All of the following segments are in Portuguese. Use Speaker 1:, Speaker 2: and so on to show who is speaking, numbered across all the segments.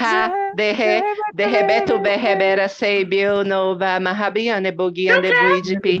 Speaker 1: Ha, de re, de rebeto berrebera sei bill nova mahabiane bugiane buidipi.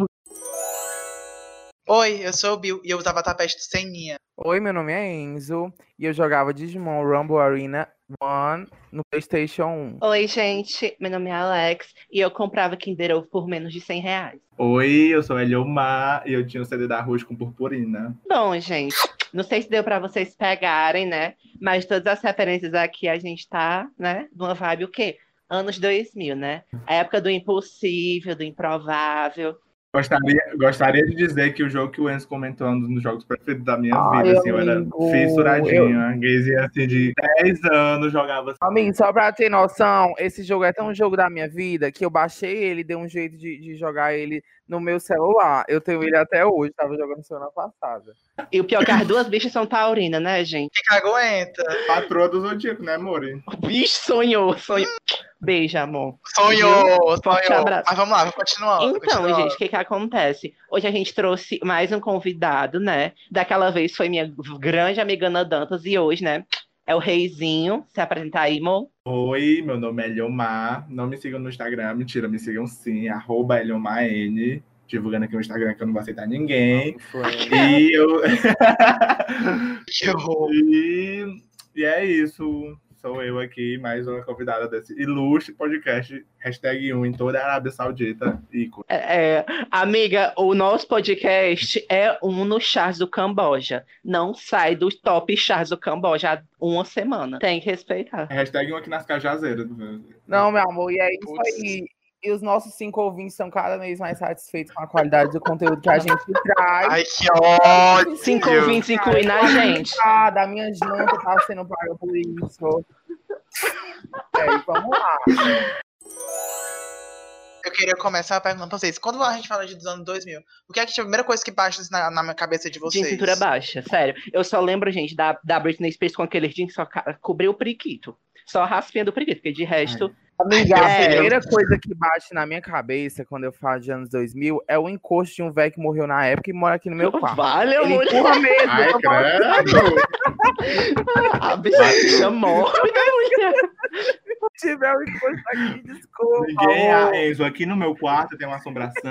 Speaker 2: Oi, eu sou o Bill e eu usava tapete do Seninha.
Speaker 3: Oi, meu nome é Enzo e eu jogava Digimon Rumble Arena 1 no PlayStation 1.
Speaker 1: Oi, gente, meu nome é Alex e eu comprava Kinder Ovo por menos de 100 reais.
Speaker 4: Oi, eu sou Eliomar e eu tinha o CD da Rush com purpurina.
Speaker 1: Bom, gente, não sei se deu pra vocês pegarem, né? Mas todas as referências aqui a gente tá, né? Numa vibe o quê? Anos 2000, né? A época do impossível, do improvável.
Speaker 4: Gostaria, gostaria de dizer que o jogo que o Enzo comentou é um dos jogos preferidos da minha
Speaker 3: Ai,
Speaker 4: vida, assim, eu era fissuradinho, uma gayzinha assim de 10 anos, jogava assim.
Speaker 3: Amigo, só pra ter noção, esse jogo é tão um jogo da minha vida que eu baixei ele, dei um jeito de, de jogar ele no meu celular. Eu tenho ele até hoje, tava jogando semana passada.
Speaker 1: E o pior é que as duas bichas são taurinas, né, gente?
Speaker 2: Fica aguenta.
Speaker 4: Patroa do Zodíaco, né, Mori?
Speaker 1: O bicho sonhou, sonhou. Beijo, amor.
Speaker 2: Sonhou, sonhou.
Speaker 1: abraço.
Speaker 2: Mas vamos lá, vamos continuando.
Speaker 1: Então, gente, o que que acontece? Hoje a gente trouxe mais um convidado, né? Daquela vez foi minha grande amiga Ana Dantas e hoje, né? É o Reizinho. Se apresentar aí, amor.
Speaker 4: Oi, meu nome é Eliomar, não me sigam no Instagram, mentira, me sigam sim, arroba EliomarN, divulgando aqui o Instagram que eu não vou aceitar ninguém. E eu...
Speaker 2: Que horror.
Speaker 4: e, e é isso. Sou eu aqui, mais uma convidada desse ilustre podcast, hashtag 1 em toda a Arábia Saudita. Ícone.
Speaker 1: É, é, amiga, o nosso podcast é um no charts do Camboja. Não sai do top charts do Camboja há uma semana. Tem que respeitar.
Speaker 4: Hashtag 1 aqui nas Cajazeiras.
Speaker 3: Não, meu amor, e é isso
Speaker 2: Putz.
Speaker 3: aí. E os nossos cinco ouvintes são cada vez mais satisfeitos com a qualidade do conteúdo que a gente traz.
Speaker 2: Ai, que ódio.
Speaker 1: Cinco ouvintes incluindo a gente.
Speaker 3: Ah, da minha janta tá sendo paga por isso. É, e vamos lá.
Speaker 2: Eu queria começar perguntando pra vocês. Quando a gente fala de dos anos 2000, o que é que tinha a primeira coisa que baixa na, na minha cabeça de vocês?
Speaker 1: De cintura baixa, sério. Eu só lembro, gente, da, da Britney Spears com aquele jeans que só cobriu o periquito. Só a raspinha do periquito, porque de resto.
Speaker 3: Amiga, a
Speaker 1: É.
Speaker 3: primeira coisa que bate na minha cabeça quando eu falo de anos 2000 é o encosto de um velho que morreu na época e mora aqui no meu quarto.
Speaker 1: Vale,
Speaker 3: Ele
Speaker 1: amor.
Speaker 3: empurra mesmo.
Speaker 4: Ai, credo!
Speaker 1: A bicha morre.
Speaker 3: Se tiver um encosto aqui, desculpa.
Speaker 4: Ninguém, ah, Enzo, aqui no meu quarto tem uma assombração.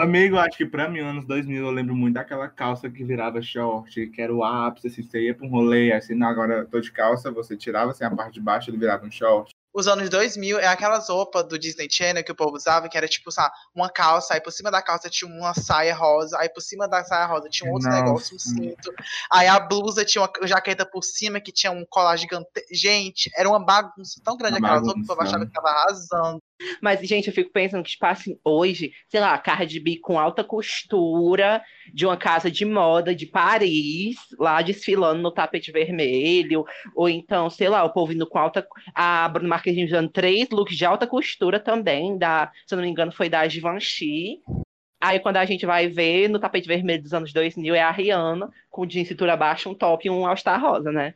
Speaker 4: Amigo, acho que pra mim, anos 2000, eu lembro muito daquela calça que virava short, que era o ápice, assim, você ia pra um rolê, assim, não, agora tô de calça, você tirava, assim, a parte de baixo, ele virava um short.
Speaker 2: Os anos 2000 é aquelas roupas do Disney Channel que o povo usava, que era tipo, sabe, uma calça, aí por cima da calça tinha uma saia rosa, aí por cima da saia rosa tinha um outro
Speaker 4: Nossa.
Speaker 2: negócio, um cinto. Aí a blusa tinha uma jaqueta por cima que tinha um colar gigante. Gente, era uma bagunça tão grande
Speaker 4: Uma
Speaker 2: aquelas roupas que o povo
Speaker 4: bagunça.
Speaker 2: achava que tava arrasando.
Speaker 1: Mas, gente, eu fico pensando que, tipo assim, hoje, sei lá, Cardi com alta costura de uma casa de moda de Paris, lá desfilando no tapete vermelho, ou então, sei lá, o povo indo com alta. A Bruna Marquezine usando três looks de alta costura também, da, se eu não me engano, foi da Givenchy. Aí, quando a gente vai ver no tapete vermelho dos anos 2000, é a Rihanna, com de cintura baixa, um top e um all-star rosa, né?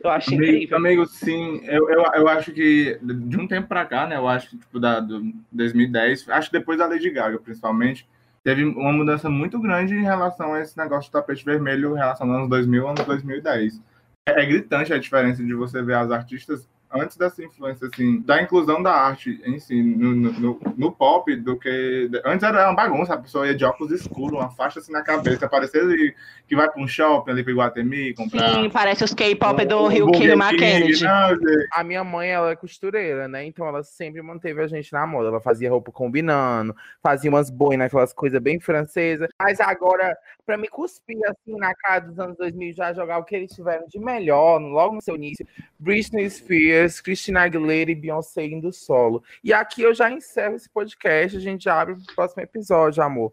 Speaker 1: Eu acho
Speaker 4: Amigo,
Speaker 1: incrível.
Speaker 4: amigo, sim, eu, eu, eu acho que de um tempo pra cá, né, eu acho que, tipo, da, do 2010, acho que depois da Lady Gaga, principalmente, teve uma mudança muito grande em relação a esse negócio do tapete vermelho em relação aos anos 2000 anos 2010. É, é gritante a diferença de você ver as artistas antes dessa influência, assim, da inclusão da arte em si, no, no, no- pop, do que... Antes era uma bagunça, a pessoa ia de óculos escuros, uma faixa assim na cabeça, parecia ali que vai pra um shopping ali pra Iguatemi comprar...
Speaker 1: Sim, parece os K-pop do
Speaker 4: um
Speaker 1: Rio King, Kennedy.
Speaker 4: não, gente.
Speaker 3: A minha mãe, ela é costureira, né? Então ela sempre manteve a gente na moda. Ela fazia roupa combinando, fazia umas boinas, aquelas coisas bem francesas. Mas agora, pra me cuspir assim na cara dos anos 2000, já jogar o que eles tiveram de melhor, logo no seu início, Britney Spears, Christina Aguilera e Beyoncé indo solo. E aqui eu já encerro esse podcast, a gente abre pro próximo episódio, amor.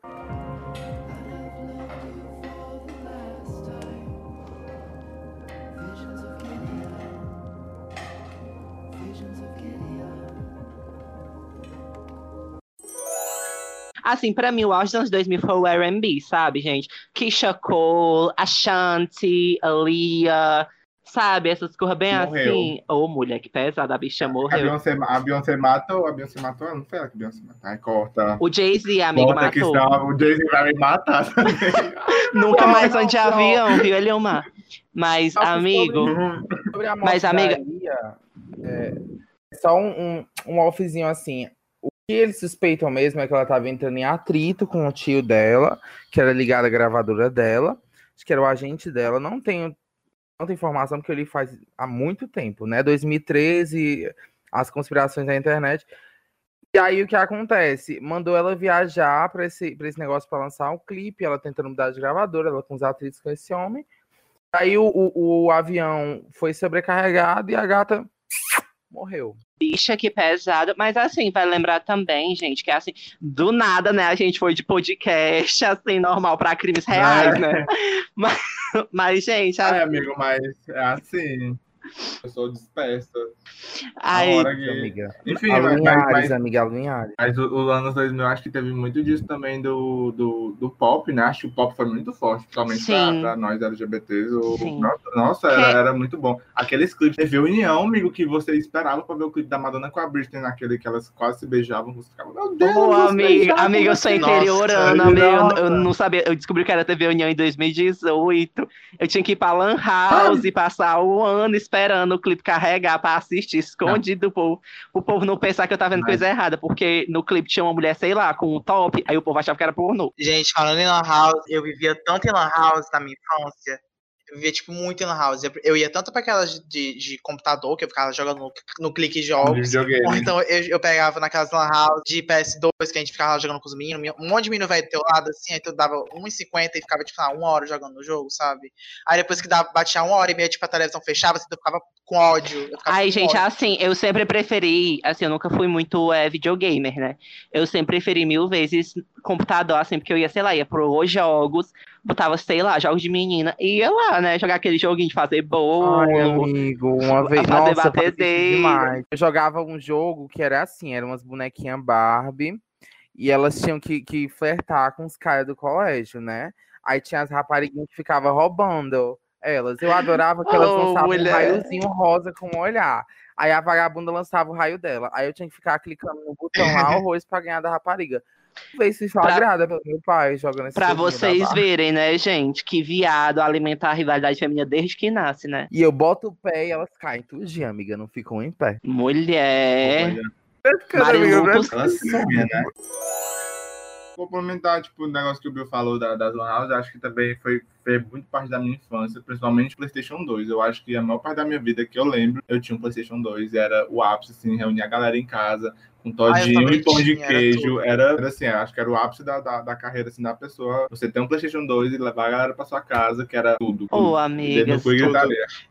Speaker 1: Assim, pra mim, o auge dos anos 2000 foi o R&B, sabe, gente? Keisha Cole, Ashanti, Aaliyah, sabe? Essas coisas bem
Speaker 4: Morreu.
Speaker 1: assim. Ô, mulher, que pesada, a bicha
Speaker 4: A
Speaker 1: morreu.
Speaker 4: Beyoncé, a Beyoncé matou, a Beyoncé matou, não foi ela que a Beyoncé matou. Ai, corta.
Speaker 1: O Jay-Z, amigo,
Speaker 4: Corta que
Speaker 1: matou.
Speaker 4: senão o Jay-Z vai me matar também.
Speaker 1: Nunca
Speaker 3: Não,
Speaker 1: mais ande de avião, viu, Eliomar? Mas,
Speaker 3: Não,
Speaker 1: amigo,
Speaker 3: Sobre a
Speaker 1: Mas, amiga-
Speaker 3: teoria, é, só um, um, um offzinho assim. O que eles suspeitam mesmo é que ela estava entrando em atrito com o tio dela, que era ligado à gravadora dela, acho que era o agente dela. Não tenho tanta informação porque eu li faz há muito tempo, né? 2013, as conspirações da internet. E aí o que acontece? Mandou ela viajar para esse, esse negócio para lançar um clipe, ela tentando mudar de gravadora, ela com os atrizes com esse homem. Aí o, o, o avião foi sobrecarregado e a gata morreu.
Speaker 1: Bicha, que pesado. Mas assim, vai lembrar também, gente, que assim, do nada, né, a gente foi de podcast, assim, normal para crimes reais, é. né? Mas, mas, gente.
Speaker 4: É, amigo, mas é assim. Eu sou dispersa.
Speaker 1: Ai,
Speaker 3: que... amiga. Enfim, a mas, mas, mas, amiga Linhares.
Speaker 4: Mas os anos 2000, acho que teve muito disso também do, do, do pop, né? Acho que o pop foi muito forte, principalmente pra, pra, nós LGBTs. O, nossa, era, era, muito bom. Aqueles clipes, teve União, amigo, que você esperava pra ver o clipe da Madonna com a Britney, naquele que elas quase se beijavam. Você ficava, meu Deus,
Speaker 1: Pô, amiga, amiga, eu sou interiorana, amiga, eu, eu não sabia, eu descobri que era TV União em 2018. Eu tinha que ir pra Lan House e passar o ano esperando o clipe carregar pra assistir, escondido não. povo, o povo não pensar que eu tava vendo Mas... coisa errada, porque no clipe tinha uma mulher, sei lá, com um top, aí o povo achava que era pornô.
Speaker 2: Gente, falando em Lan House, eu vivia tanto em Lan House na minha infância, eu vivia, tipo, muito em Lan House. Eu, ia tanto para aquelas de, de computador, que eu ficava jogando no, no clique jogos. Ou então eu, eu pegava naquelas Lan House de PS2, que a gente ficava jogando com os meninos. Um monte de menino velho do teu lado, assim, aí tu dava 1,50 e ficava, tipo, uma hora jogando no jogo, sabe? Aí depois que dava, batia uma hora e meia, tipo, a televisão fechava, assim, tu ficava com ódio.
Speaker 1: Ai, gente, ódio. assim, eu sempre preferi, assim, eu nunca fui muito é, videogamer, né? Eu sempre preferi mil vezes computador, assim, porque eu ia, sei lá, ia pro jogos, botava, sei lá, jogos de menina, ia lá, né, jogar aquele joguinho de fazer bolo.
Speaker 3: Ai, amigo, uma vez, fazer nossa, demais. Eu jogava um jogo que era assim, eram umas bonequinhas Barbie, e elas tinham que, que flertar com os caras do colégio, né? Aí tinha as rapariguinhas que ficavam roubando elas. Eu adorava que elas oh, lançavam mulher. um raiozinho rosa com um olhar. Aí a vagabunda lançava o raio dela. Aí eu tinha que ficar clicando no botão lá, arroz, pra ganhar da rapariga. Vê se isso agrada pra meu pai jogando esse
Speaker 1: Pra vocês verem, né, gente, que viado alimenta a rivalidade feminina desde que nasce, né?
Speaker 3: E eu boto o pé e elas caem tudinho, amiga, não ficam em pé.
Speaker 1: Mulher.
Speaker 4: Marilucos. Né? Complementar, tipo, o negócio que o Bill falou da, das Lan House, acho que também foi, foi muito parte da minha infância, principalmente PlayStation 2. Eu acho que a maior parte da minha vida que eu lembro, eu tinha um PlayStation 2, era o ápice, assim, reunir a galera em casa, com todinho ah, e pão de queijo. Era, era, assim, acho que era o ápice da, da, da, carreira assim, da pessoa. Você ter um PlayStation 2 e levar a galera pra sua casa, que era tudo.
Speaker 1: Ô, oh, amiga.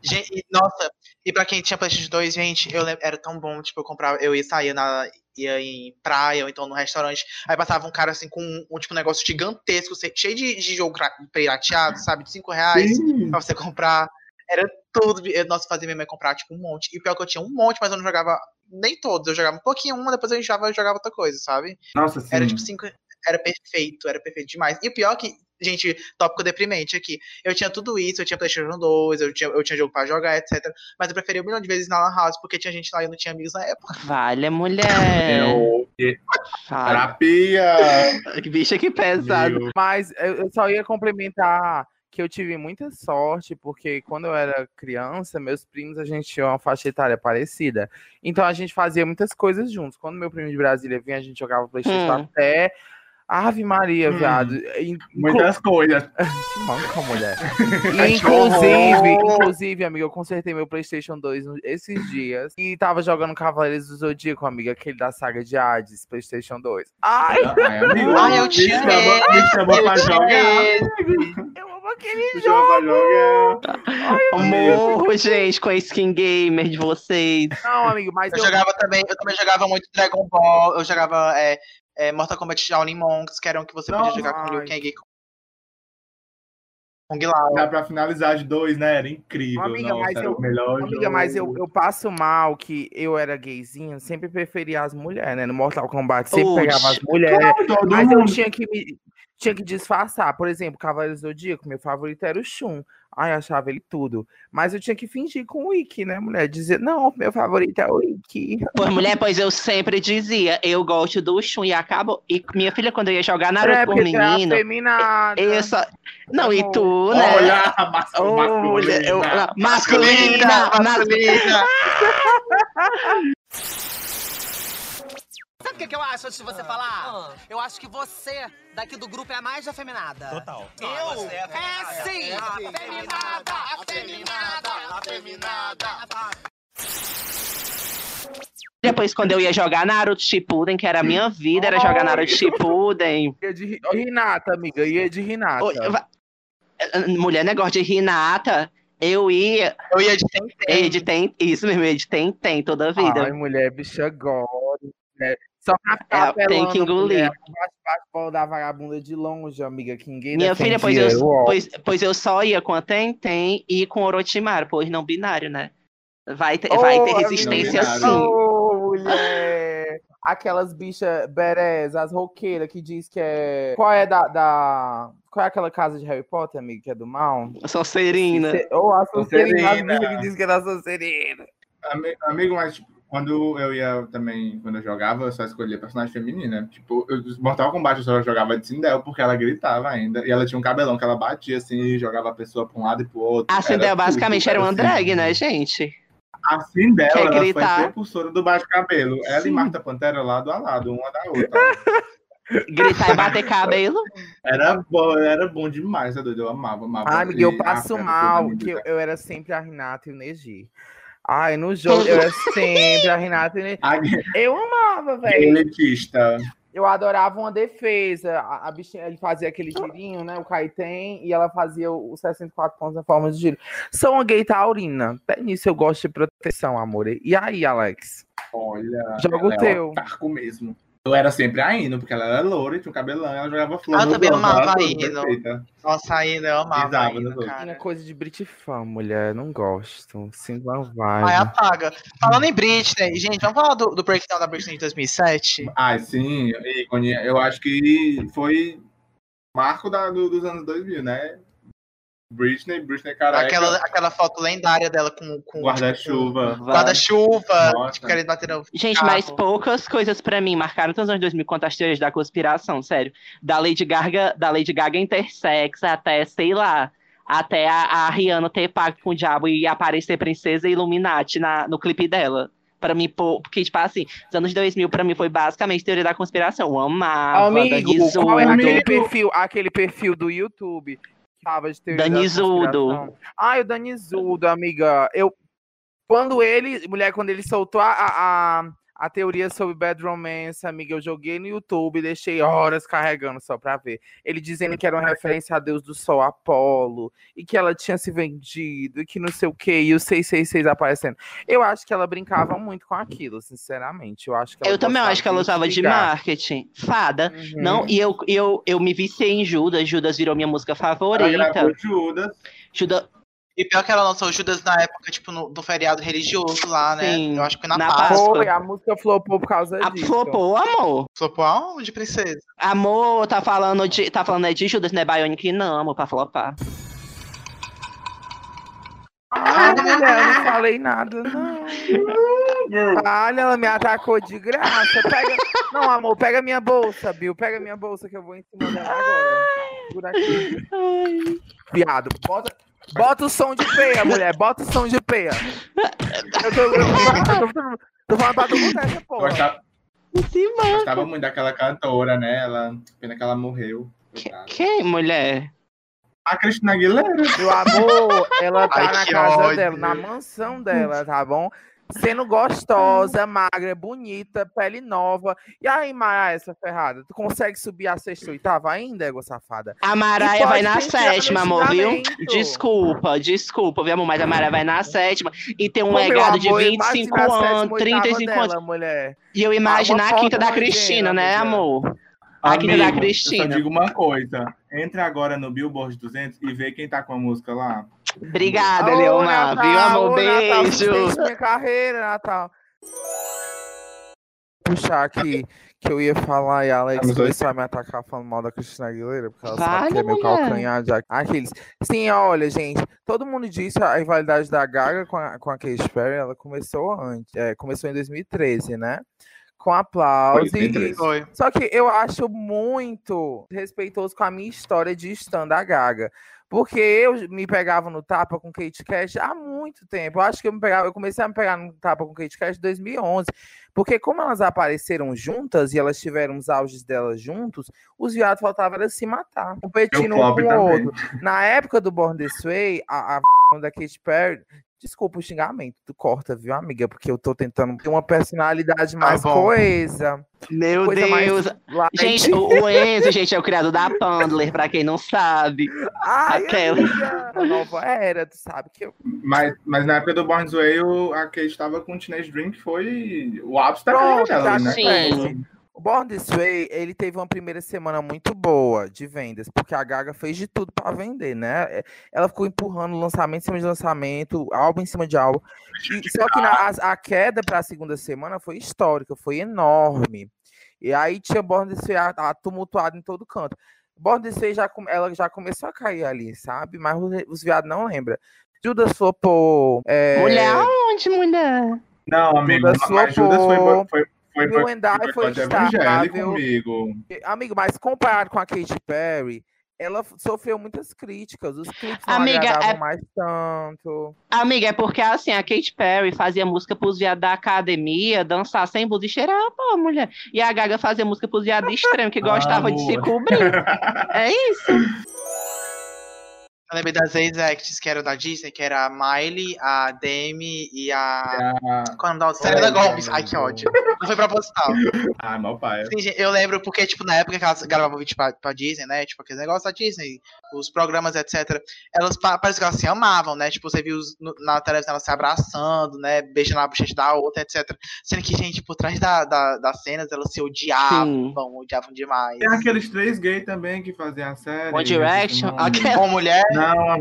Speaker 2: Gente, nossa, e pra quem tinha PlayStation 2, gente, eu era tão bom, tipo, eu comprava, eu ia sair na. Ia em praia, ou então no restaurante. Aí passava um cara assim com um, um tipo um negócio gigantesco, cheio de, de jogo pirateado, sabe? De 5 reais Sim. pra você comprar. Era tudo. Nossa, fazia minha mãe comprar, tipo, um monte. E pior que eu tinha um monte, mas eu não jogava nem todos. Eu jogava um pouquinho uma, depois eu jogava, eu jogava outra coisa, sabe?
Speaker 4: Nossa, sim.
Speaker 2: Era tipo cinco. Era perfeito, era perfeito demais. E o pior é que, gente, tópico deprimente aqui. Eu tinha tudo isso, eu tinha PlayStation 2, eu tinha, eu tinha jogo pra jogar, etc. Mas eu preferia um milhão de vezes na Lan House, porque tinha gente lá e eu não tinha amigos na época.
Speaker 1: Vale, mulher.
Speaker 4: Eu... Terapia!
Speaker 1: Que bicha que pesado.
Speaker 3: Mas eu só ia complementar que eu tive muita sorte, porque quando eu era criança, meus primos, a gente tinha uma faixa etária parecida. Então a gente fazia muitas coisas juntos. Quando meu primo de Brasília vinha, a gente jogava Playstation hum. até Ave Maria, hum, viado.
Speaker 4: Muitas coisas.
Speaker 3: Te manca, mulher. E, inclusive, inclusive, amiga, eu consertei meu PlayStation 2 esses dias. E tava jogando Cavaleiros do Zodíaco, amiga, aquele da saga de Hades, PlayStation 2. Ai!
Speaker 2: Ai, amigo, Ai eu te
Speaker 4: Me chamou pra jogar.
Speaker 3: Eu amo aquele jogo.
Speaker 1: Morro, gente, com a skin gamer de vocês.
Speaker 3: Não, amigo, mas
Speaker 2: eu, eu, jogava também, eu também jogava muito Dragon Ball, eu jogava é, é, Mortal Kombat Shaolin Monks, que eram que você podia jogar com Liu Kang e Kung Lao.
Speaker 4: Dá pra finalizar de dois, né? Era incrível.
Speaker 3: Amiga,
Speaker 4: Nossa,
Speaker 3: mas, eu, melhor amiga jogo. mas eu, eu passo mal que eu era gayzinho, sempre preferia as mulheres, né? No Mortal Kombat sempre Uxi. pegava as mulheres. Claro, mas mundo. eu tinha que me tinha que disfarçar. Por exemplo, Cavaleiros do Zodíaco, meu favorito era o Shun. Ai, achava ele tudo. Mas eu tinha que fingir com o Ikki, né, mulher? Dizer, não, meu favorito é o Ikki.
Speaker 1: Pois, mulher, pois eu sempre dizia, eu gosto do Shun e acabou. E minha filha, quando eu ia jogar Naruto
Speaker 3: É,
Speaker 1: por
Speaker 3: porque tu é
Speaker 1: menino, eu só... Não, e
Speaker 3: Amor.
Speaker 1: tu, né?
Speaker 4: Olha, a massa
Speaker 1: Ô, mulher, eu-
Speaker 4: masculina.
Speaker 1: masculina, masculina.
Speaker 5: Sabe o que, que eu acho antes de você falar? Eu acho que você, daqui do grupo, é a mais afeminada. Total. Eu? É, sim! Afeminada! Afeminada! Afeminada!
Speaker 1: Depois, quando eu ia jogar Naruto Shippuden, que era a minha vida, era jogar Naruto Shippuden.
Speaker 3: Ia de Renata, amiga, ia de Renata.
Speaker 1: Mulher, negócio de Renata, eu ia,
Speaker 2: Eu ia de Tentem.
Speaker 1: isso mesmo, eu ia de tem, tem toda a vida.
Speaker 3: Ai, mulher, bicha gore. né? Só pra
Speaker 1: É, tem que engolir.
Speaker 3: mulher. Bate, bate, pau da vagabunda de longe, amiga, que ninguém
Speaker 1: Minha filha, pois eu, pois, pois eu só ia com a Tem Tem e com Orochimaru, pois não binário, né? Vai ter, vai ter resistência
Speaker 4: amiga,
Speaker 1: sim.
Speaker 3: Ô, mulher! Aquelas bichas berés, as roqueiras que diz que é. Qual é da, da- Qual é aquela casa de Harry Potter, amiga, que é do mal?
Speaker 1: Sonserina.
Speaker 3: Ce- Ou a Sonserina, as
Speaker 4: Sonserina.
Speaker 3: bichas que diz que é da Sonserina.
Speaker 4: Ami- Amigo, mas tipo, quando eu ia também, quando eu jogava, eu só escolhia personagem feminina. Tipo, eu, Mortal Kombat eu só jogava de Sindel porque ela gritava ainda. E ela tinha um cabelão que ela batia assim e jogava a pessoa pra um lado e pro outro.
Speaker 1: A Sindel basicamente
Speaker 4: tudo,
Speaker 1: era uma
Speaker 4: assim.
Speaker 1: drag, né, gente?
Speaker 4: A Sindel,
Speaker 1: Quer
Speaker 4: ela
Speaker 1: gritar?
Speaker 4: foi propulsora do bate-cabelo. Ela
Speaker 1: Sim.
Speaker 4: e Marta Pantera lado a lado, uma da outra.
Speaker 1: Gritar e bater cabelo.
Speaker 4: Era bom, era bom demais, é doido. Eu amava, amava.
Speaker 3: Ai, amiga, eu passo mal,
Speaker 4: toda
Speaker 3: que eu,
Speaker 4: linda.
Speaker 3: eu era sempre a Renata e o Neji. Ai, no jogo eu era sempre a Renata Eu amava, velho.
Speaker 4: elitista.
Speaker 3: Eu adorava uma defesa. A, a bichinha, ele fazia aquele girinho, né? O Kaiten, e ela fazia os 64 pontos na forma de giro. Sou uma gay taurina. Até nisso eu gosto de proteção, amor. E aí, Alex?
Speaker 4: Olha.
Speaker 3: Joga o teu.
Speaker 4: É otaku mesmo. Eu era sempre a Ino, porque ela era loura e tinha um cabelão, ela jogava flor.
Speaker 2: Ah, eu também amava a Ino.
Speaker 4: perfeita.
Speaker 2: Nossa, ainda eu amava
Speaker 4: Pisava outros.
Speaker 3: Uma
Speaker 2: cara.
Speaker 3: coisa de Britfã, mulher. Não gosto. Sinto uma
Speaker 2: Ai,
Speaker 3: vibe.
Speaker 2: apaga. Falando em Britney, gente, vamos falar do, do breakdown da Britney de 2007?
Speaker 4: Ah, sim, ícone. Eu acho que foi marco da- do- dos anos 2000, né? Britney, Britney careca,
Speaker 2: Aquela, aquela foto lendária dela com, com
Speaker 4: guarda-chuva.
Speaker 2: com guarda-chuva, tipo,
Speaker 1: Gente, mas poucas coisas pra mim marcaram tantos anos 2000 quanto as teorias da conspiração, sério. Da Lady Gaga, da Lady Gaga intersex até, sei lá, até a, a Rihanna ter pacto com o diabo e aparecer princesa Illuminati na, no clipe dela. Pra mim, porque, tipo assim, os anos 2000 pra mim foi basicamente teoria da conspiração. Eu amava,
Speaker 3: Amigo,
Speaker 1: Danizudo.
Speaker 3: qual é aquele perfil, aquele perfil do YouTube tava de teoria da
Speaker 1: Danizudo.
Speaker 3: conspiração? Ai, o Danizudo, amiga. Eu, quando ele, mulher, quando ele soltou a, a, a, teoria sobre Bad Romance, amiga, eu joguei no YouTube e deixei horas carregando só pra ver. Ele dizendo que era uma referência a Deus do Sol, Apolo, e que ela tinha se vendido, e que não sei o que, e o 666 aparecendo. Eu acho que ela brincava muito com aquilo, sinceramente. Eu acho que ela
Speaker 1: Eu também acho que ela usava de marketing. Fada.
Speaker 3: Uhum.
Speaker 1: Não, e eu, eu, eu me viciei em Judas. Judas virou minha música
Speaker 4: Ela
Speaker 1: favorita.
Speaker 4: gravou Judas.
Speaker 1: Judas,
Speaker 2: E pior que ela lançou Judas na época, tipo, no, do feriado religioso lá, né?
Speaker 1: Sim,
Speaker 2: Eu acho que foi na,
Speaker 1: na
Speaker 2: Páscoa.
Speaker 3: Foi, a música flopou por causa
Speaker 1: a,
Speaker 3: disso.
Speaker 1: flopou, amor.
Speaker 2: Flopou aonde, princesa?
Speaker 1: Amor, tá falando de, tá falando é de Judas, né? Bionic não, amor, pra flopar.
Speaker 3: Ah, mulher, eu não falei nada, não. Olha, ela me atacou de graça. Pega... Não, amor, pega minha bolsa, Bill. Pega minha bolsa que eu vou em cima dela agora. Por aqui. Viado, bota, bota o som de peia, mulher. Bota o som de peia. Eu tô, eu tô, eu tô, tô falando pra todo mundo essa
Speaker 4: Eu
Speaker 3: porra.
Speaker 4: gostava,
Speaker 1: Sim, mano.
Speaker 4: gostava muito daquela cantora, né? Ela, pena que ela morreu. coitada.
Speaker 1: Quem, mulher?
Speaker 4: A Cristina Aguilera.
Speaker 3: Meu amor, ela tá
Speaker 2: Ai,
Speaker 3: na
Speaker 2: que
Speaker 3: casa
Speaker 2: ódio.
Speaker 3: dela, na mansão dela, tá bom? Sendo gostosa, magra, bonita, pele nova. E aí, Maia, essa ferrada? Tu consegue subir a sexta oitava ainda, égua safada?
Speaker 1: A Maraia vai na sétima, amor, viu? Desculpa, desculpa, viu, amor? Mas a Maraia vai na sétima e tem um
Speaker 3: Ô,
Speaker 1: legado de
Speaker 3: amor,
Speaker 1: 25
Speaker 3: imagina a sétima,
Speaker 1: anos,
Speaker 3: oitava
Speaker 1: 35 anos.
Speaker 3: dela, mulher.
Speaker 1: E eu imagino
Speaker 3: Ah, uma
Speaker 1: a quinta da Cristina, né,
Speaker 3: mulher.
Speaker 1: amor? A quinta da
Speaker 4: Amigo, Eu
Speaker 1: Cristina.
Speaker 4: só digo uma coisa. Entre agora no Billboard 200 e vê quem tá com a música lá.
Speaker 1: Obrigada, Leomar,
Speaker 3: Natal,
Speaker 1: viu, amor?
Speaker 3: ô, Natal,
Speaker 1: Beijo.
Speaker 3: minha carreira, Natal. Puxar aqui. que eu ia falar e a Alex começou a me atacar falando mal da Cristina Aguilera, porque ela sabe
Speaker 1: Vale,
Speaker 3: que é meu calcanhar de Aqueles. Sim, olha, gente, todo mundo disse a rivalidade da Gaga com a, com a Katy Perry, ela começou antes, é, começou em 2013, né? Com aplausos.
Speaker 4: Foi, 2013.
Speaker 2: Foi.
Speaker 3: Só que eu acho muito respeitoso com a minha história de stand da Gaga. Porque eu me pegava no tapa com Kate Cash há muito tempo. Eu acho que eu, me pegava, eu comecei a me pegar no tapa com Kate Cash em 2011. Porque como elas apareceram juntas e elas tiveram os auges delas juntos, os viados faltavam era se matar. Competindo um com o outro. Na época do Born This Way, a, a da Katy Perry... Desculpa o xingamento, tu corta, viu, amiga? Porque eu tô tentando ter uma personalidade mais
Speaker 2: bom.
Speaker 3: coesa.
Speaker 1: Meu
Speaker 3: coisa mais
Speaker 1: Deus.
Speaker 3: light.
Speaker 1: Gente, o, Enzo, gente, é o criador da Pandler, pra quem não sabe.
Speaker 3: Ai,
Speaker 1: Aquela.
Speaker 3: amiga, a nova era, tu sabe que eu.
Speaker 4: Mas, mas na época do Born This Way, a Kate estava com o Teenage Dream, que foi o ápice da carreira
Speaker 3: Pronto,
Speaker 4: dela,
Speaker 3: tá
Speaker 4: né?
Speaker 1: Sim.
Speaker 3: O Born This Way, ele teve uma primeira semana muito boa de vendas, porque a Gaga fez de tudo para vender, né? É, Ela ficou empurrando lançamento em cima de lançamento, álbum em cima de álbum. E- só que na- a, a queda para a segunda semana foi histórica, foi enorme. E aí tinha Born This Way a- a- tumultuado em todo canto. Born This Way já, ela já começou a cair ali, sabe? Mas os, os viados não lembram. Judas flopou. é,
Speaker 1: Mulher aonde, mulher?
Speaker 4: Não, amigo, mas Judas foi, foi, foi,
Speaker 3: Will
Speaker 4: foi, foi,
Speaker 3: foi
Speaker 4: comigo.
Speaker 3: Amigo, mas comparado com a Katy Perry, ela sofreu muitas críticas. Os clipes não
Speaker 1: Amiga,
Speaker 3: agradavam
Speaker 1: é-
Speaker 3: mais tanto.
Speaker 1: Amiga, é porque assim, a Katy Perry fazia música pros viados da academia, dançar sem blusa e cheirar a pó, mulher. E a Gaga fazia música pros viados extremos, que gostava de se cobrir. É isso.
Speaker 2: Eu lembrei das ex-acts que eram da Disney, que era a Miley, a Demi e a. Qual é o nome da outra? Selena Gomes. Ai, que ódio. Não foi proposital.
Speaker 4: ah, meu pai.
Speaker 2: Sim, gente, eu lembro porque, tipo, na época que elas gravavam vídeo pra, pra Disney, né? Tipo, aqueles negócios da Disney, os programas, etc. Elas pa- parece que elas se amavam, né? Tipo, você viu os- no- na televisão elas se abraçando, né? Beijando a bochecha da outra, etc. Sendo que, gente, por trás da, da- das cenas, elas se odiavam, odiavam demais.
Speaker 4: Tem aqueles três gays também que faziam a série.
Speaker 1: One Direction,
Speaker 4: Não,
Speaker 1: aquela-
Speaker 2: Com mulher,
Speaker 4: Não,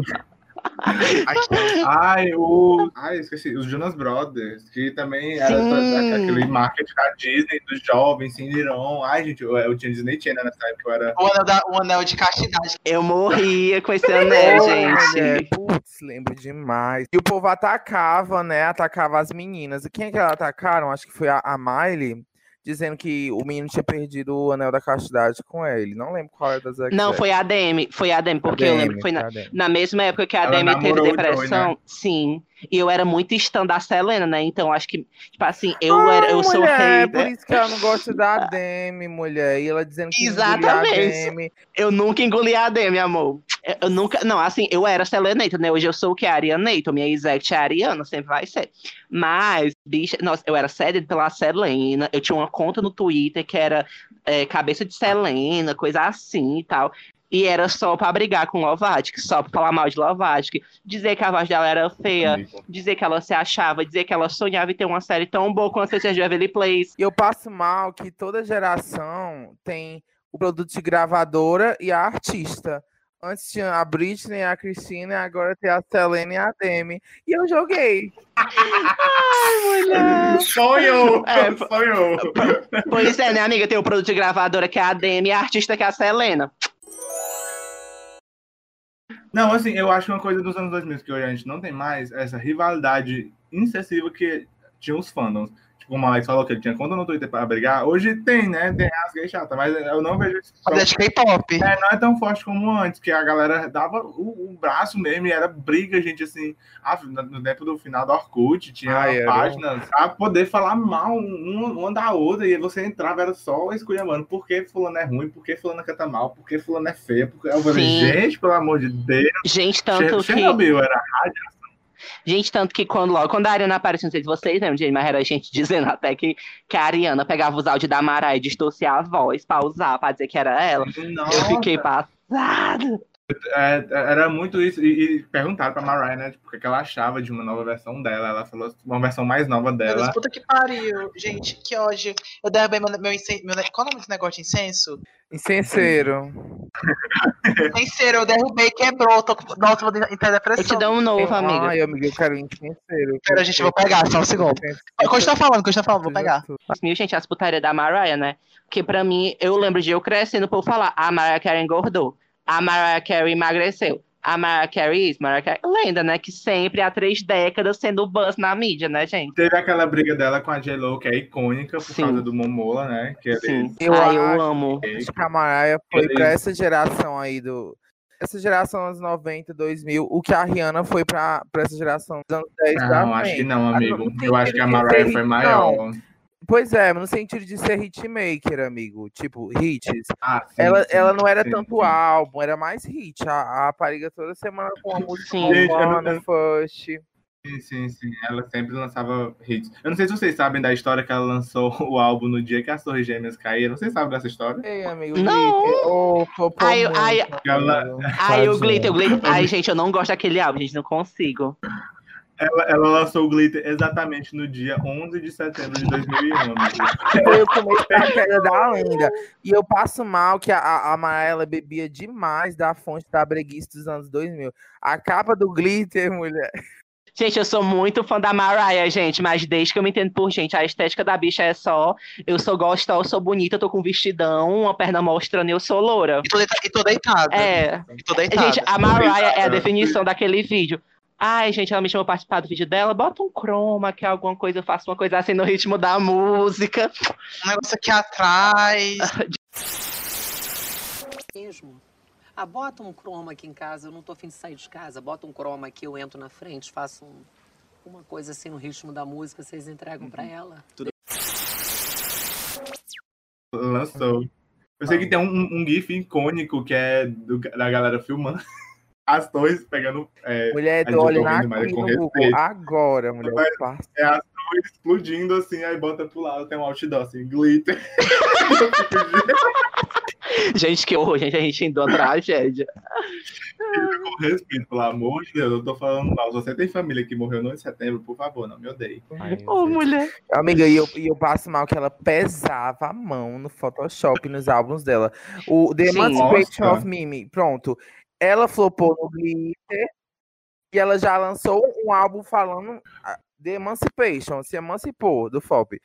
Speaker 4: ai, o. Ai, esqueci. Os Jonas Brothers, que também era
Speaker 1: Sim.
Speaker 4: toda- aquele marketing da Disney, dos jovens, Cinderão. Ai, gente, eu, eu tinha Disney Channel nessa época, eu era.
Speaker 2: o anel, da- o anel de castidade.
Speaker 1: Eu morria com esse anel, gente.
Speaker 3: Putz, lembro demais. E o povo atacava, né? Atacava as meninas. E quem é que elas atacaram? Acho que foi a, a Miley, dizendo que o menino tinha perdido o anel da castidade com ele. Não lembro qual era das ex
Speaker 1: Não, foi a Demi. Foi a Demi, porque eu lembro que foi na, na mesma época que a Demi teve
Speaker 4: Joey,
Speaker 1: depressão.
Speaker 4: né?
Speaker 1: Sim. E eu era muito stan da Selena, né? Então acho que, tipo assim, eu, era, eu sou
Speaker 3: mulher,
Speaker 1: hater.
Speaker 3: por isso que ela não gosta da Demi, mulher. E ela dizendo que engolia a
Speaker 1: Exatamente.
Speaker 3: Demi.
Speaker 1: Eu nunca engoli a Demi, amor. Eu, eu nunca. Não, assim, eu era Selenator, né? Hoje eu sou o que? Arianator. Minha exact é Ariana, sempre vai ser. Mas, bicha, nossa, eu era cedida pela Selena. Eu tinha uma conta no Twitter que era é, cabeça de Selena, coisa assim e tal. E era só pra brigar com Lovatic, só pra falar mal de Lovatic. Dizer que a voz dela era feia, dizer que ela se achava, dizer que ela sonhava em ter uma série tão boa quanto a de Beverly Place.
Speaker 3: E eu passo mal que toda geração tem o produto de gravadora e a artista. Antes tinha a Britney, a Christina, e agora tem a Selena e a Demi. E eu joguei.
Speaker 4: Sonhou!
Speaker 1: É,
Speaker 4: Sonhou!
Speaker 1: Pois é, né, amiga? Tem o produto de gravadora que é a Demi e a artista que é a Selena.
Speaker 4: Não, assim, eu acho uma coisa dos anos 2000 que hoje a gente não tem mais essa rivalidade excessiva que tinha os fandoms. Como o Alex falou que ele tinha conta no Twitter pra brigar. Hoje tem, né? Tem as gays chatas, mas eu não vejo isso.
Speaker 2: Mas é de K-pop.
Speaker 4: É, não é tão forte como antes, que a galera dava o, o braço mesmo e era briga, gente, assim. Ah, no tempo do final do Orkut, tinha
Speaker 3: Ai, era.
Speaker 4: páginas pra poder falar mal uma, uma da outra, e aí você entrava, era só esculhambando. Por que fulano é ruim? Por que fulano canta mal? Por que fulano é feia? Porque... Eu falei,
Speaker 1: Sim.
Speaker 4: gente, pelo amor de Deus.
Speaker 1: Gente, tanto
Speaker 4: Che-
Speaker 1: que.
Speaker 4: Chernobyl era
Speaker 1: Gente, tanto que quando, logo, quando a Ariana apareceu, não sei se vocês lembram, gente, mas era gente dizendo até que, que a Ariana pegava os áudios da Mara e distorcia a voz pra usar, pra dizer que era ela. Eu
Speaker 4: Nossa.
Speaker 1: fiquei passada.
Speaker 4: É, era muito isso. E, e perguntaram pra Mariah, né? Tipo, o que ela achava de uma nova versão dela. Ela falou uma versão mais nova dela.
Speaker 2: Deus, puta que pariu. Gente, que ódio. Eu derrubei meu, meu, incenso, meu Qual é o nome desse negócio de incenso?
Speaker 3: Incenseiro.
Speaker 2: Incenseiro, eu derrubei, quebrou. Tô... com- Nossa, vou entrar em
Speaker 1: Eu te
Speaker 2: depressão.
Speaker 1: dou um novo, amiga.
Speaker 3: Ai, amiga, eu quero incenseiro.
Speaker 2: Pera, gente, eu vou pegar, só um segundo. O que eu tá falando? O que eu tá falando? Vou pegar.
Speaker 1: Mil, gente, as putarias da Mariah, né? Porque pra mim, eu lembro de eu crescendo, o povo falar, a Mariah Carey engordou, a Mariah Carey emagreceu, a Mariah Carey Mariah Carey... Lenda, né? Que sempre há três décadas sendo buzz na mídia, né, gente?
Speaker 4: Teve aquela briga dela com a J-Lo, que é icônica por
Speaker 1: Sim.
Speaker 4: causa do Momola, né? Que
Speaker 1: Sim.
Speaker 3: Eu
Speaker 1: Ai, eu
Speaker 3: acho-
Speaker 1: amo.
Speaker 3: Acho que a Mariah foi
Speaker 4: Ele-
Speaker 3: pra essa geração aí do. Essa geração anos 90, 2000, o que a Rihanna foi pra, pra essa geração dos anos 10 pra
Speaker 4: Não, acho que não,
Speaker 3: Ah,
Speaker 4: amigo.
Speaker 3: não tem
Speaker 4: Eu acho que a Mariah foi
Speaker 3: não. Pois é, mas no sentido de ser hitmaker, amigo. Tipo, hits.
Speaker 4: Ah, sim,
Speaker 3: Ela,
Speaker 4: sim,
Speaker 3: ela não era
Speaker 4: sim,
Speaker 3: tanto
Speaker 4: sim.
Speaker 3: álbum, era mais hit. A, a rapariga toda semana com uma música
Speaker 1: Sim.
Speaker 4: Eu-
Speaker 3: first.
Speaker 4: Sim, sim, sim. Ela sempre lançava hits. Eu não sei se vocês sabem da história que ela lançou o álbum no dia que as Torres Gêmeas caíram. Vocês sabem dessa história?
Speaker 3: Ei, amigo.
Speaker 1: Não.
Speaker 3: Oh,
Speaker 1: Ai, ai,
Speaker 4: Ela-.
Speaker 1: Ai, o. Glitter, o Glitter... Ai, gente, eu não gosto daquele álbum, gente, não consigo.
Speaker 4: Ela, ela lançou o Glitter exatamente no dia 11 de setembro de 2001, amigo.
Speaker 3: Foi o começo da queda da lenda. E eu passo mal que a, a, Maela bebia demais da fonte da breguice dos anos 2000. A capa do glitter, mulher.
Speaker 1: Gente, eu sou muito fã da Mariah, gente, mas desde que eu me entendo por gente, a estética da bicha é só eu sou gostosa, eu sou bonita, eu tô com vestidão, uma perna mostrando e eu sou loura.
Speaker 2: E tô, deita- e tô deitada.
Speaker 1: É,
Speaker 2: E tô deitada.
Speaker 1: gente, a Mariah é a
Speaker 4: Deitada.
Speaker 1: definição daquele vídeo. Ai, gente, ela me chamou pra participar do vídeo dela, bota um chroma, que é alguma coisa, eu faço uma coisa assim no ritmo da música.
Speaker 2: Um negócio aqui atrás.
Speaker 5: mesmo. Ah, bota um croma aqui em casa, eu não tô afim de sair de casa. Bota um croma aqui, eu entro na frente, faço um- uma coisa assim no ritmo da música, vocês entregam pra ela.
Speaker 4: Lançou. Eu sei que tem um, um GIF icônico que é do- da galera filmando as torres pegando. É,
Speaker 3: Mulher,
Speaker 4: A
Speaker 3: olha
Speaker 4: tá
Speaker 3: na
Speaker 4: ouvindo, mas com
Speaker 3: no Google
Speaker 4: respeito.
Speaker 3: agora, mulher. Passa.
Speaker 4: é as torres explodindo assim, aí bota pro lado, tem um outdoor assim, glitter.
Speaker 1: Gente, que horror, gente, a gente indo uma tragédia.
Speaker 4: com respeito, pelo amor de Deus, eu tô falando mal. Se você tem família que morreu no 9 de setembro, por favor, não me odeie.
Speaker 1: Ô, mulher.
Speaker 3: Amiga, e eu, e eu passo mal que ela pesava a mão no Photoshop, nos álbuns dela. O The. Emancipation of Mimi, pronto. Ela flopou no Glitter e ela já lançou um álbum falando ah, The Emancipation, se emancipou do FOP.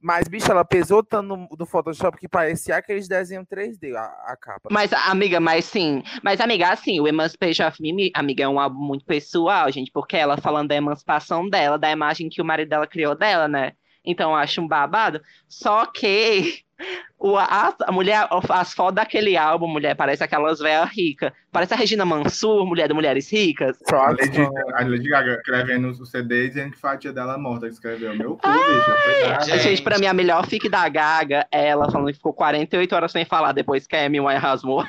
Speaker 3: Mas, bicho, ela pesou tanto no, do Photoshop que parecia aqueles desenhos 3D, a, a capa.
Speaker 1: Mas, amiga, mas sim. Mas, amiga, assim, o Emancipation of Mimi, amiga, é um álbum muito pessoal, gente, porque ela falando da emancipação dela, da imagem que o marido dela criou dela, né? Então, eu acho um babado. Só que o, a, a mulher, as fotos daquele álbum, mulher, parece aquelas velhas ricas. Parece a Regina Mansur, mulher de Mulheres Ricas.
Speaker 4: A Lady, a Lady Gaga escrevendo o CD dizendo que foi a tia dela morta que escreveu. Meu cu, bicho. Nada.
Speaker 2: Gente.
Speaker 1: Gente, pra mim, a melhor fic da Gaga é ela falando que ficou 48 horas sem falar depois que a Amy Winehouse morreu.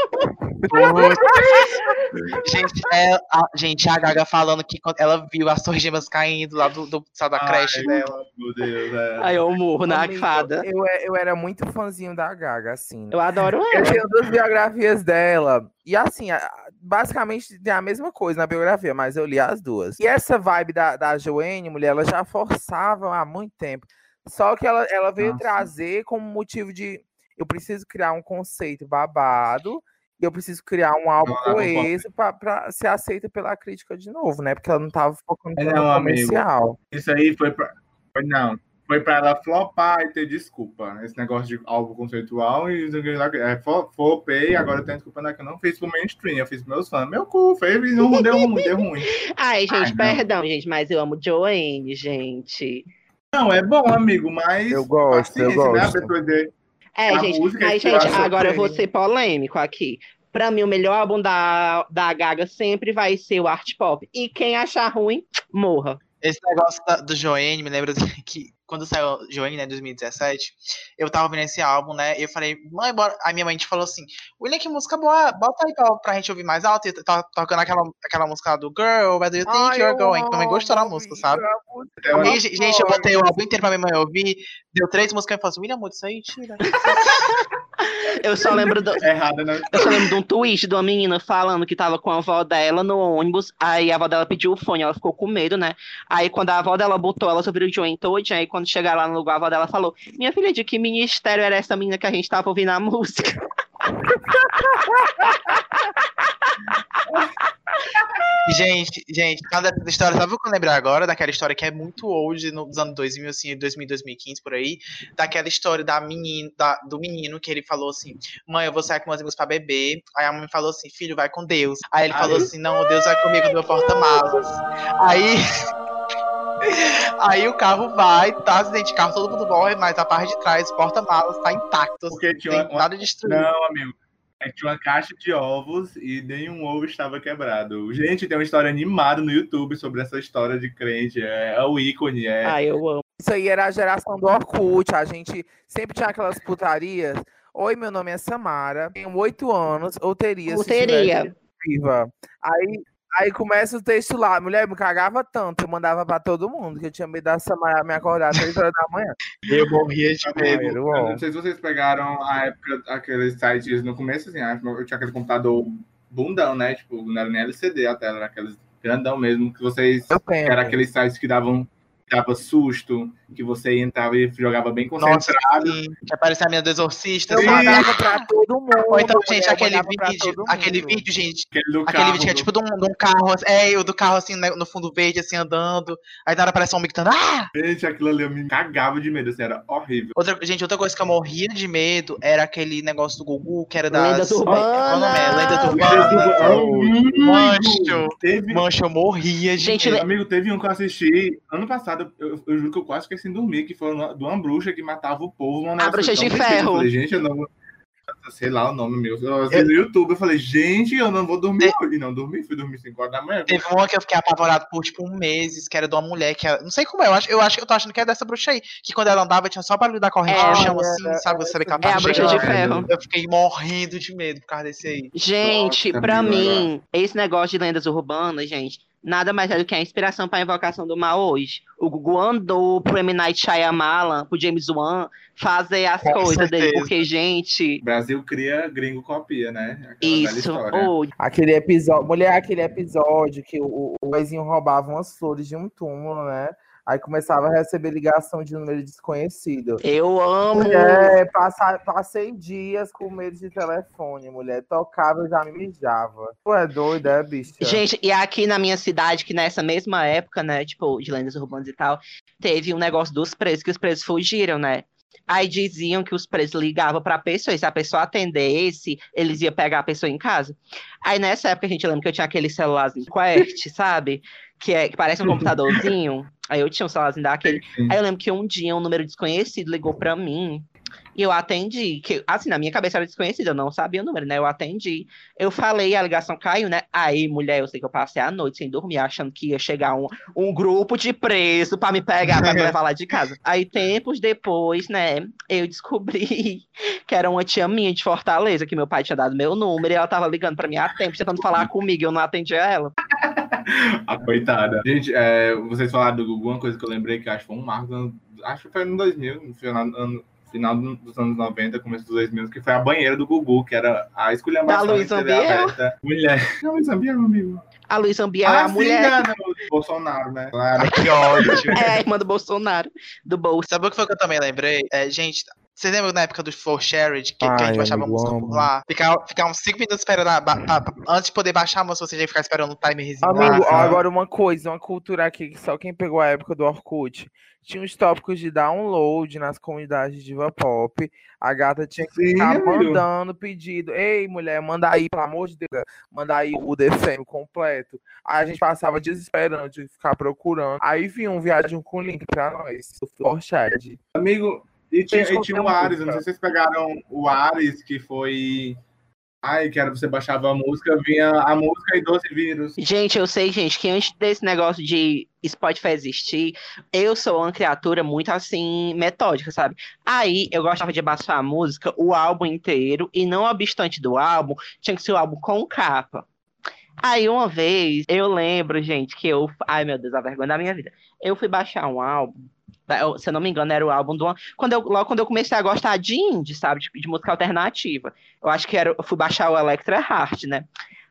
Speaker 2: gente, é, a, gente, a Gaga falando que quando ela viu as torres gêmeas caindo lá do, do, sabe, da
Speaker 4: Ai,
Speaker 2: creche dela.
Speaker 4: Meu Deus, é.
Speaker 1: Aí eu morro na
Speaker 3: Amigo,
Speaker 1: fada.
Speaker 3: Eu, eu era muito fãzinho da Gaga, assim.
Speaker 1: Eu adoro
Speaker 3: Eu
Speaker 1: ela.
Speaker 3: tenho duas biografias dela. E assim, a- basicamente tem a mesma coisa na biografia, mas eu li as duas. E essa vibe da, da Joanne, mulher, ela já forçava há muito tempo. Só que ela, ela veio
Speaker 4: Nossa.
Speaker 3: trazer como motivo de eu preciso criar um conceito babado e eu preciso criar um álbum
Speaker 4: um
Speaker 3: coeso pra, pra ser aceita pela crítica de novo, né? Porque ela não tava focando
Speaker 4: É,
Speaker 3: no
Speaker 4: não, amigo.
Speaker 3: comercial.
Speaker 4: Isso aí foi pra. Foi, não. Foi pra ela flopar e ter desculpa. Esse negócio de álbum conceitual e é, flopei, agora eu tenho desculpa na que eu não fiz pro mainstream, eu fiz pros meus fãs. Meu cu, fez, não deu ruim, deu ruim.
Speaker 1: Ai, gente,
Speaker 4: Ai, não.
Speaker 1: perdão, gente, mas eu amo Joanne, gente.
Speaker 4: Não, é bom, amigo, mas.
Speaker 3: Eu gosto, eu
Speaker 4: paciência, Né?
Speaker 1: É,
Speaker 4: A
Speaker 1: gente,
Speaker 4: música
Speaker 1: mas, gente, agora eu vou ser polêmico aqui. Pra mim, o melhor álbum da, da Gaga sempre vai ser o Art Pop. E quem achar ruim, morra.
Speaker 2: Esse negócio da- do Joanne, me lembra que quando saiu Joanne, né, em 2017, eu tava ouvindo esse álbum, né, e eu falei, mãe, bora. Aí minha mãe te falou assim, William, que música boa, bota aí pra, pra gente ouvir mais alto. E tá tocando aquela, aquela música do Girl, Where Do You Think
Speaker 3: Ai,
Speaker 2: You're Going? Minha mãe gostou da música, sabe?
Speaker 3: a
Speaker 4: Eu
Speaker 2: E, gente, eu botei o álbum inteiro pra minha mãe ouvir, deu três músicas e falou assim, William, amor, isso aí tira.
Speaker 1: Eu só lembro do,
Speaker 4: Errada, né?
Speaker 1: eu só lembro de um tweet de uma menina falando que tava com a avó dela no ônibus, aí a avó dela pediu o fone, ela ficou com medo, né? Aí quando a avó dela botou, ela ouviu o Join todinho, aí quando chegar lá no lugar, a avó dela falou, minha filha, de que ministério era essa menina que a gente tava ouvindo a música?
Speaker 2: Gente, gente, uma dessas histórias, sabe o que eu lembrar agora? Daquela história que é muito old, nos anos 2000, assim, 2000, 2015, por aí. Daquela história da menina, da- do menino que ele falou assim: Mãe, eu vou sair com meus amigos pra beber. Aí a mãe falou assim: Filho, vai com Deus. Aí ele
Speaker 4: Ai.
Speaker 2: falou assim: Não, Deus vai comigo no meu porta-malas. Aí. Aí o carro vai, tá acidente de carro, todo mundo morre, mas a parte de trás, o porta-malas, tá intacto. assim,
Speaker 4: Porque tinha
Speaker 2: tem
Speaker 4: uma-
Speaker 2: nada destruído.
Speaker 4: Não, amigo. É que tinha uma caixa de ovos e nenhum ovo estava quebrado. Gente, tem uma história animada no YouTube sobre essa história de crente. É, é o ícone, é.
Speaker 1: Ai, eu amo.
Speaker 3: Isso aí era a geração do Orkut. A gente sempre tinha aquelas putarias. Oi, meu nome é Samara, tenho oito anos, ou teria
Speaker 1: Ou teria.
Speaker 3: viva. Aí, aí começa o texto lá. Mulher, me cagava tanto, eu mandava pra todo mundo, que eu tinha medo da Samara me acordar às três horas da manhã.
Speaker 2: Eu morria de
Speaker 3: Ai,
Speaker 2: medo.
Speaker 4: não sei se vocês pegaram a época, aqueles sites no começo, assim, eu tinha aquele computador bundão, né? Tipo, não era nem LCD a tela, era aqueles grandão mesmo, que vocês.
Speaker 3: Eu tenho.
Speaker 4: era aqueles sites que davam dava susto, que você entrava e jogava bem
Speaker 2: Nossa,
Speaker 4: concentrado.
Speaker 2: sim, que aparecia a menina do exorcista.
Speaker 3: Eu mandava pra todo mundo.
Speaker 2: Ou então, gente, aquele vídeo, aquele vídeo, gente,
Speaker 4: Aquele do
Speaker 2: aquele
Speaker 4: carro,
Speaker 2: vídeo que é tipo de um, de um carro, é, o do carro assim, né, no fundo verde, assim, andando, aí na hora aparece um homem gritando, ah!
Speaker 4: Gente, aquilo ali eu me cagava de medo, assim, era horrível.
Speaker 2: Outra, gente, outra coisa que eu morria de medo era aquele negócio do Gugu, que era. Qual o nome é? Lendas
Speaker 4: Amigo,
Speaker 2: urbanas. Mancho.
Speaker 4: Teve,
Speaker 2: Mancho, eu morria de
Speaker 1: Gente,
Speaker 2: medo.
Speaker 4: amigo, teve um que eu assisti ano passado, eu, eu juro que eu quase fiquei sem dormir, que foi de uma bruxa que matava o povo. uma
Speaker 1: A bruxa de
Speaker 4: perfeita.
Speaker 1: ferro.
Speaker 4: Eu falei, gente, eu não vou... Sei lá o nome meu. Eu vi no YouTube, eu falei, gente, eu não vou dormir hoje. E não dormi, fui dormir 5 horas da manhã.
Speaker 2: Teve uma que eu fiquei apavorado por, tipo, um mês, que era de uma mulher que era... Não sei como é, eu acho, eu acho que eu tô achando que é dessa bruxa aí. Que quando ela andava, tinha só barulho da corrente
Speaker 1: É,
Speaker 2: no chão,
Speaker 3: é,
Speaker 2: assim, sabe? Você sabe que ela
Speaker 1: É a bruxa de ferro.
Speaker 2: Eu fiquei morrendo de medo por causa desse aí.
Speaker 1: Gente,
Speaker 4: Nossa,
Speaker 1: pra mim, esse negócio de lendas urbanas, gente, nada mais é do que a inspiração pra invocação do mal hoje. O Gugu andou pro M. Night Shyamalan, pro James Wan, fazer as
Speaker 2: Com
Speaker 1: coisas dele,
Speaker 2: certeza.
Speaker 1: porque, gente,
Speaker 4: O Brasil cria, gringo copia, né? Aquela
Speaker 1: isso,
Speaker 3: Aquele episódio, mulher, aquele episódio que o, o Ezinho roubava umas flores de um túmulo, né? Aí começava a receber ligação de número desconhecido.
Speaker 1: eu amo.
Speaker 3: Mulher, passa- passei dias com medo de telefone, mulher. Tocava, eu já me mijava. Tu é doida, é, bicha?
Speaker 1: Gente, e aqui na minha cidade, que nessa mesma época, né, tipo, de lendas urbanas e tal, teve um negócio dos presos, que os presos fugiram, né? Aí diziam que os presos ligavam pra pessoa, e se a pessoa atendesse, eles iam pegar a pessoa em casa. Aí nessa época a gente lembra que eu tinha aquele celularzinho QWERTY, sabe? Que, é, que parece um computadorzinho. Aí eu tinha um celularzinho daquele. Aí eu lembro que um dia um número desconhecido ligou pra mim. E eu atendi. Que, assim, na minha cabeça era desconhecido, eu não sabia o número, né? Eu atendi. Eu falei, a ligação caiu, né? Aí, mulher, eu sei que eu passei a noite sem dormir, achando que ia chegar um, um grupo de preso pra me pegar, pra me levar lá de casa. Aí, tempos depois, né, eu descobri que era uma tia minha de Fortaleza, que meu pai tinha dado meu número, e ela tava ligando pra mim há tempo, tentando falar comigo, e eu não atendia ela.
Speaker 4: A coitada. Gente, é, vocês falaram do Gugu, uma coisa que eu lembrei que acho que foi um marco, acho que foi no 2000, no final, no final dos anos 90, começo dos 2000, que foi a banheira do Gugu, que era a esculhambação
Speaker 1: Da Luiz Ambiel?
Speaker 4: aberta. Mulher. Não, Luiz Ambiel, meu amigo.
Speaker 1: A Luísa Ambiel é
Speaker 4: ah,
Speaker 1: a
Speaker 4: sim,
Speaker 1: mulher.
Speaker 4: do Bolsonaro, né? Claro.
Speaker 2: Que ódio.
Speaker 1: É a irmã do Bolsonaro, do Bolso.
Speaker 2: Sabe o que foi que eu também lembrei? É, gente, vocês lembram na época do For Shared, que, que a
Speaker 3: Ai,
Speaker 2: gente baixava
Speaker 3: amigo,
Speaker 2: música
Speaker 3: amo.
Speaker 2: por lá? Ficar, ficar uns 5 minutos esperando, a, pa- pa- antes de poder baixar a música, você já ia ficar esperando o timerzinho
Speaker 3: Amigo,
Speaker 2: lá.
Speaker 3: agora uma coisa, uma cultura aqui que só quem pegou a época do Orkut. Tinha os tópicos de download nas comunidades de diva pop. A gata tinha que
Speaker 4: Sim,
Speaker 3: ficar mandando pedido. Ei, mulher, manda aí, pelo amor de Deus, manda aí o DFM completo. Aí a gente passava desesperando de ficar procurando. Aí vinha um viagem com link pra nós, do Orchard.
Speaker 4: Amigo, e tinha, e tinha o Ares, eu não sei se vocês pegaram o Ares, que foi. Ai, que era você baixava a música, vinha a música e 12 vírus.
Speaker 1: Gente, eu sei, gente, que antes desse negócio de Spotify existir, eu sou uma criatura muito assim, metódica, sabe? Aí eu gostava de baixar a música, o álbum inteiro, e não obstante do álbum, tinha que ser o álbum com capa. Aí uma vez, eu lembro, gente, que eu. Ai, meu Deus, a vergonha da minha vida. Eu fui baixar um álbum Se eu não me engano, era o álbum do. Quando eu, logo quando eu comecei a gostar de indie, sabe? De, de música alternativa. Eu acho que era, eu fui baixar o Electra Heart, né?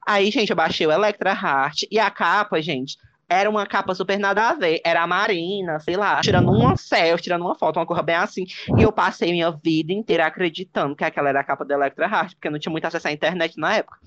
Speaker 1: Aí, gente, eu baixei o Electra Heart e a capa, gente, era uma capa super nada a ver. Era a Marina, sei lá, tirando uma selfie, tirando uma foto, uma cor bem assim. E eu passei minha vida inteira acreditando que aquela era a capa do Electra Heart, porque eu não tinha muito acesso à internet na época.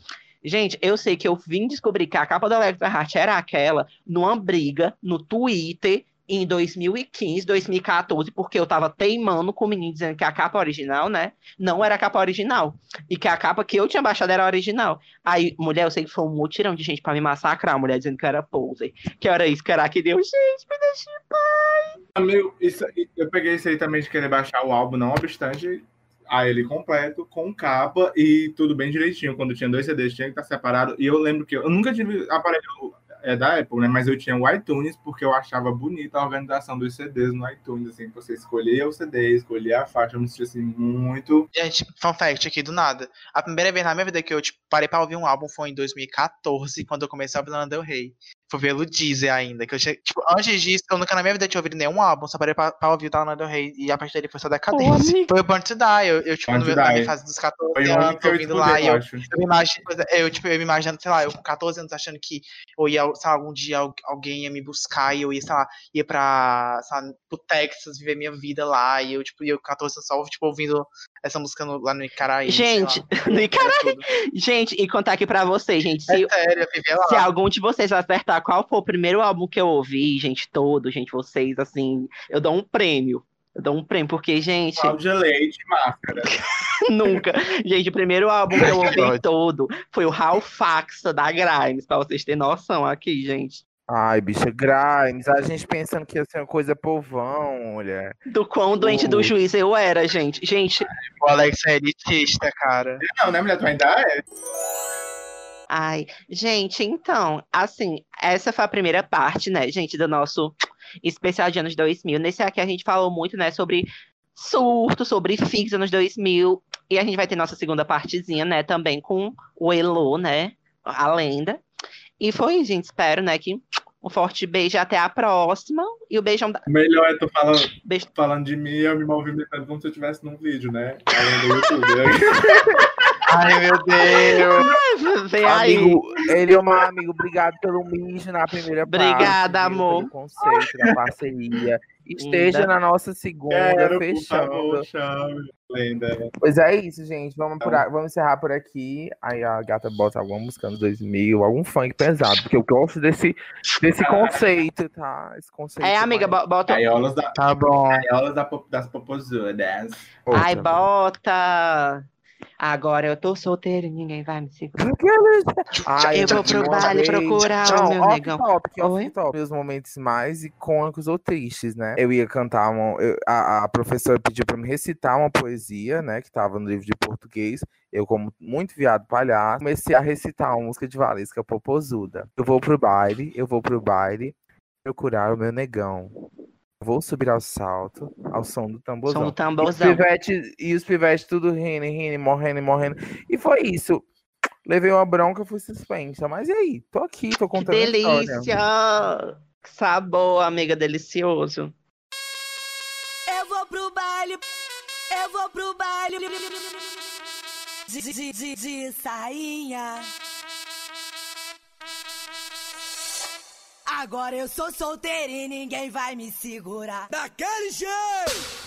Speaker 1: Gente, eu sei que eu vim descobrir que a capa do Electra Heart era aquela numa briga no Twitter em 2015, 2014, porque eu tava teimando com o menino dizendo que a capa original, né, não era a capa original. E que a capa que eu tinha baixado era a original. Aí, mulher, eu sei que foi um mutirão de gente pra me massacrar, mulher dizendo que era poser, que era isso, que era aquilo. Eu, gente, me deixa em paz.
Speaker 4: Amigo, isso, eu peguei isso aí também de querer baixar o álbum, não obstante a ele completo, com capa e tudo bem direitinho. Quando tinha dois CDs, tinha que estar separado. E eu lembro que eu, eu nunca tive aparelho é, da Apple, né? Mas eu tinha o iTunes porque eu achava bonita a organização dos CDs no iTunes, assim, que você escolhia o CD, escolhia a faixa, eu me sentia assim muito.
Speaker 2: Gente, fun fact aqui do nada. A primeira vez na minha vida que eu tipo, parei pra ouvir um álbum foi em 2014, quando eu comecei a ouvir Lana Del Rey. Foi pelo Deezer ainda. Que eu tipo, antes disso, eu nunca na minha vida tinha ouvido nenhum álbum, só parei pra, pra ouvir o Lana Del Rey. E a partir dele foi só decadência. foi o Burn to Die. Eu, eu tipo, no meu, na minha fase dos 14
Speaker 4: Foi
Speaker 2: anos, ouvindo lá.
Speaker 4: eu
Speaker 2: eu, eu me imagino, eu, tipo, eu me imagino, sei lá, eu com 14 anos achando que eu ia, sei lá, algum dia al- alguém ia me buscar e eu ia, sei lá, ia pra, sei lá, pro Texas viver minha vida lá. E eu, tipo, eu com 14 anos só, tipo, ouvindo essa música no- lá no Icaraí.
Speaker 1: Gente, no Icaraí. Gente, e contar aqui pra vocês, gente, se,
Speaker 2: É sério,
Speaker 1: se algum de vocês acertar qual foi o primeiro álbum que eu ouvi, gente, todo, gente, vocês, assim, eu dou um prêmio. Eu dou um prêmio, porque, gente,
Speaker 4: Cláudia Leite, máscara.
Speaker 1: nunca. Gente, o primeiro álbum que eu ouvi todo foi o How Faxa da Grimes, pra vocês terem noção aqui, gente.
Speaker 3: Ai, bicha, Grimes, a gente pensando que ia ser uma coisa povão, mulher.
Speaker 1: Do quão doente do
Speaker 4: Oh.
Speaker 1: juiz eu era, gente. Gente,
Speaker 2: O Alex é elitista, cara.
Speaker 4: Não, né, mulher? Tu ainda é?
Speaker 1: Ai, gente, então, assim, essa foi a primeira parte, né, gente, do nosso especial de anos 2000. Nesse aqui a gente falou muito, né, sobre surto, sobre fix anos 2000, e a gente vai ter nossa segunda partezinha, né, também com o Elo, né, a lenda. E foi, gente, espero, né, que um forte beijo até a próxima. E o beijão da...
Speaker 4: Melhor é tu falando,
Speaker 1: Beijo.
Speaker 4: falando de mim eu me movimentando como se eu estivesse num vídeo, né? Além do YouTube.
Speaker 2: Ai, meu Deus.
Speaker 1: Vem aí.
Speaker 3: Amigo, ele é um amigo, obrigado pelo mijo na primeira parte.
Speaker 1: Obrigada,
Speaker 3: viu,
Speaker 1: amor.
Speaker 3: Pelo conceito da parceria. Esteja
Speaker 1: Linda.
Speaker 3: na nossa segunda,
Speaker 4: Quero, por
Speaker 3: fechando.
Speaker 4: Lenda.
Speaker 3: Pois é isso, gente. Vamos, por
Speaker 4: Então.
Speaker 3: a- vamos encerrar por aqui. Aí a gata bota alguma música anos 2000, algum funk pesado, porque eu gosto desse, desse conceito, tá? Esse conceito.
Speaker 1: É, amiga,
Speaker 3: mais-
Speaker 1: bo- bota.
Speaker 4: Gaiolas, da,
Speaker 2: Tá bom.
Speaker 4: gaiolas da, das popozudas.
Speaker 3: Outra.
Speaker 1: Ai, bota. Agora eu tô solteiro e ninguém vai me segurar.
Speaker 3: Ai,
Speaker 1: Eu vou pro baile procurar o
Speaker 3: Não,
Speaker 1: meu
Speaker 3: off
Speaker 1: negão.
Speaker 3: Top, off
Speaker 1: Oi?
Speaker 3: top. Meus momentos mais icônicos ou tristes, né? Eu ia cantar uma. eu- a, a professora pediu pra me recitar uma poesia, né? Que tava no livro de português. Eu, como muito viado palhaço, comecei a recitar uma música de Valesca Popozuda. Eu vou pro baile, eu vou pro baile procurar o meu negão. Vou subir ao salto, ao som do
Speaker 1: Som
Speaker 3: tamborzão.
Speaker 1: do
Speaker 3: E os
Speaker 1: tamborzão.
Speaker 3: pivetes, e os pivetes tudo rindo, rindo, morrendo, morrendo. E foi isso. Levei uma bronca, fui suspensa. Mas e aí? Tô aqui, tô
Speaker 1: Que
Speaker 3: contando a história.
Speaker 1: delícia! Que sabor, amiga, delicioso.
Speaker 6: Eu vou pro baile, eu vou pro baile de, de, de, de sainha. Agora eu sou solteira e ninguém vai me segurar. Daquele jeito!